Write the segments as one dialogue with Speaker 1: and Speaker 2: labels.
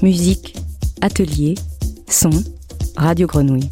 Speaker 1: Musique, atelier, son, Radio Grenouille.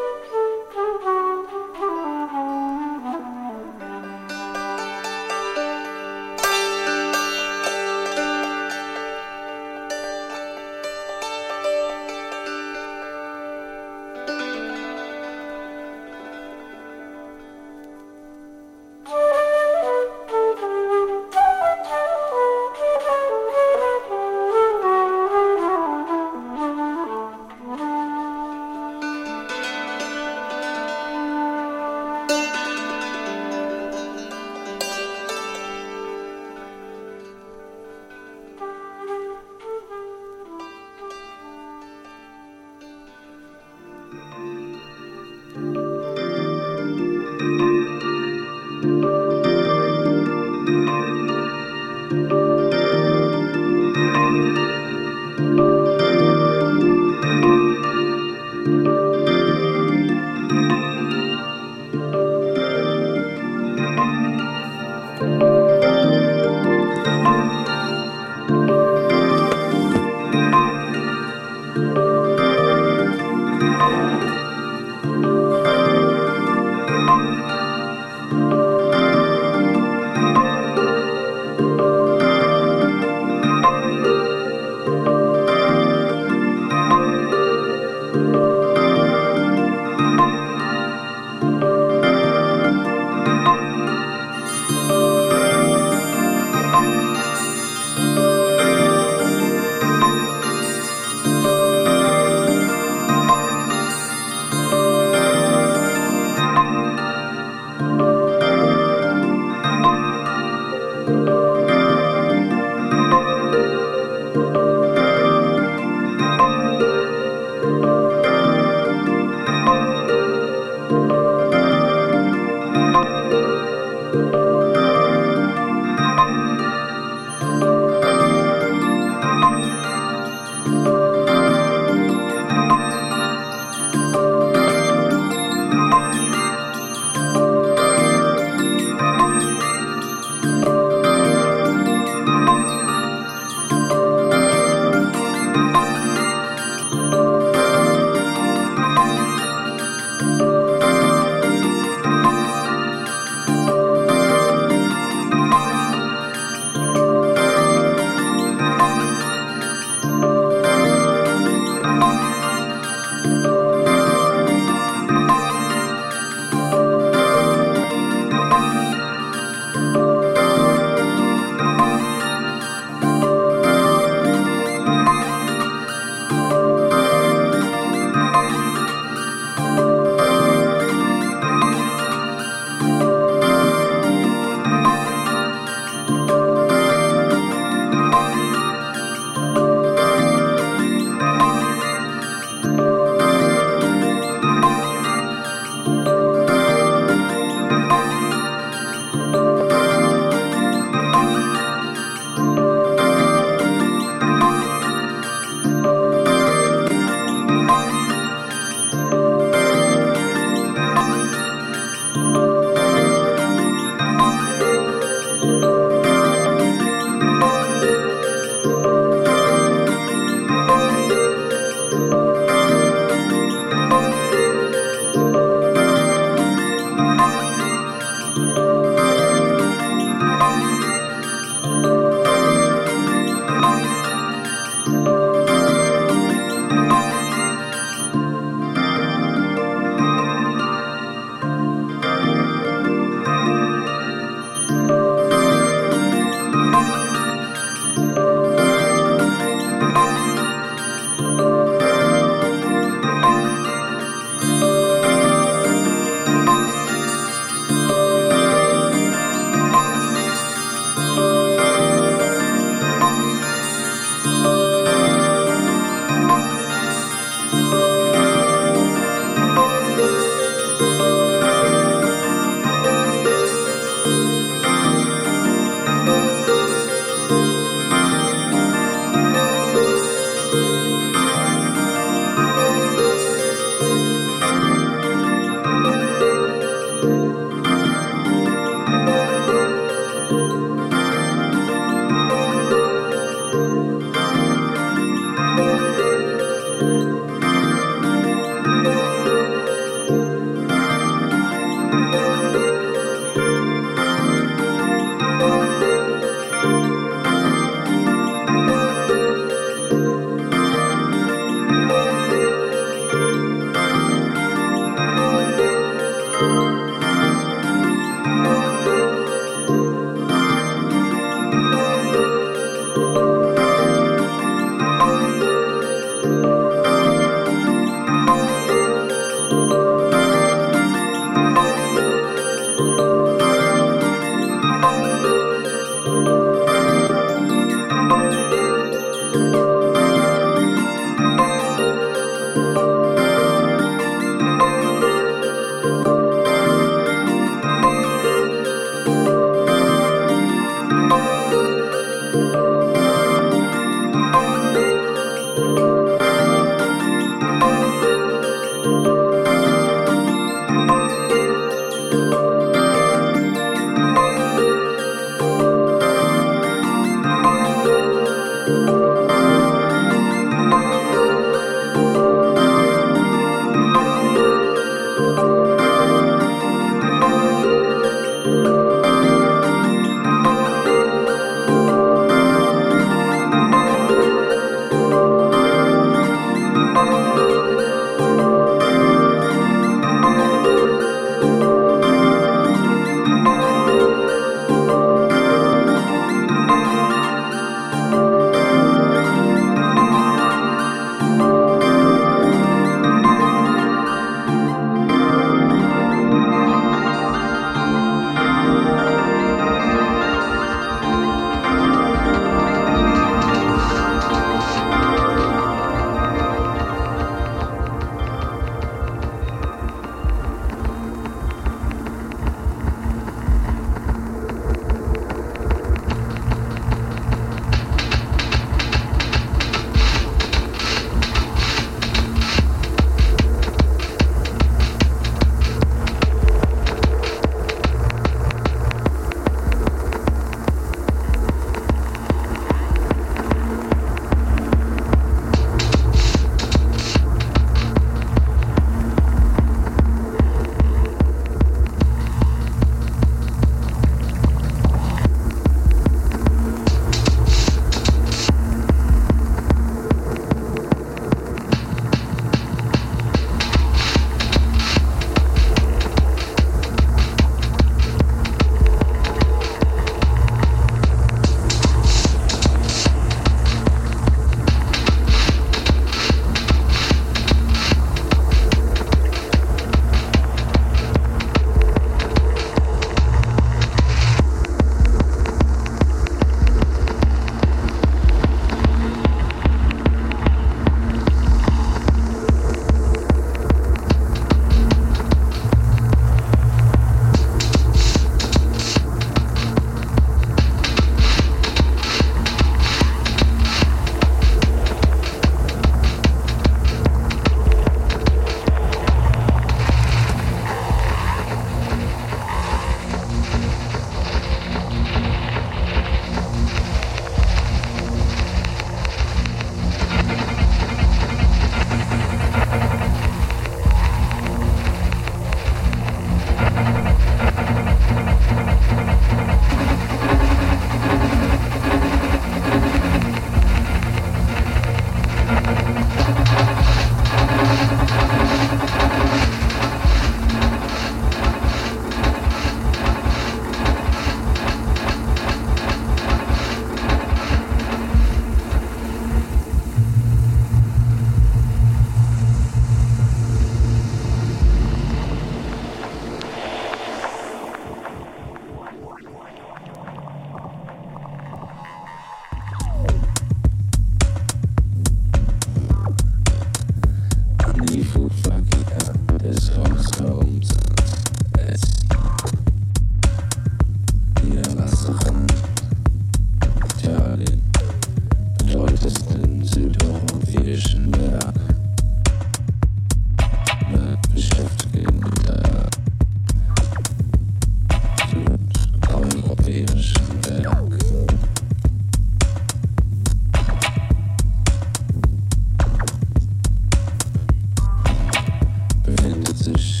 Speaker 2: luzes.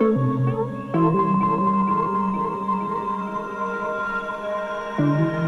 Speaker 3: Thank you.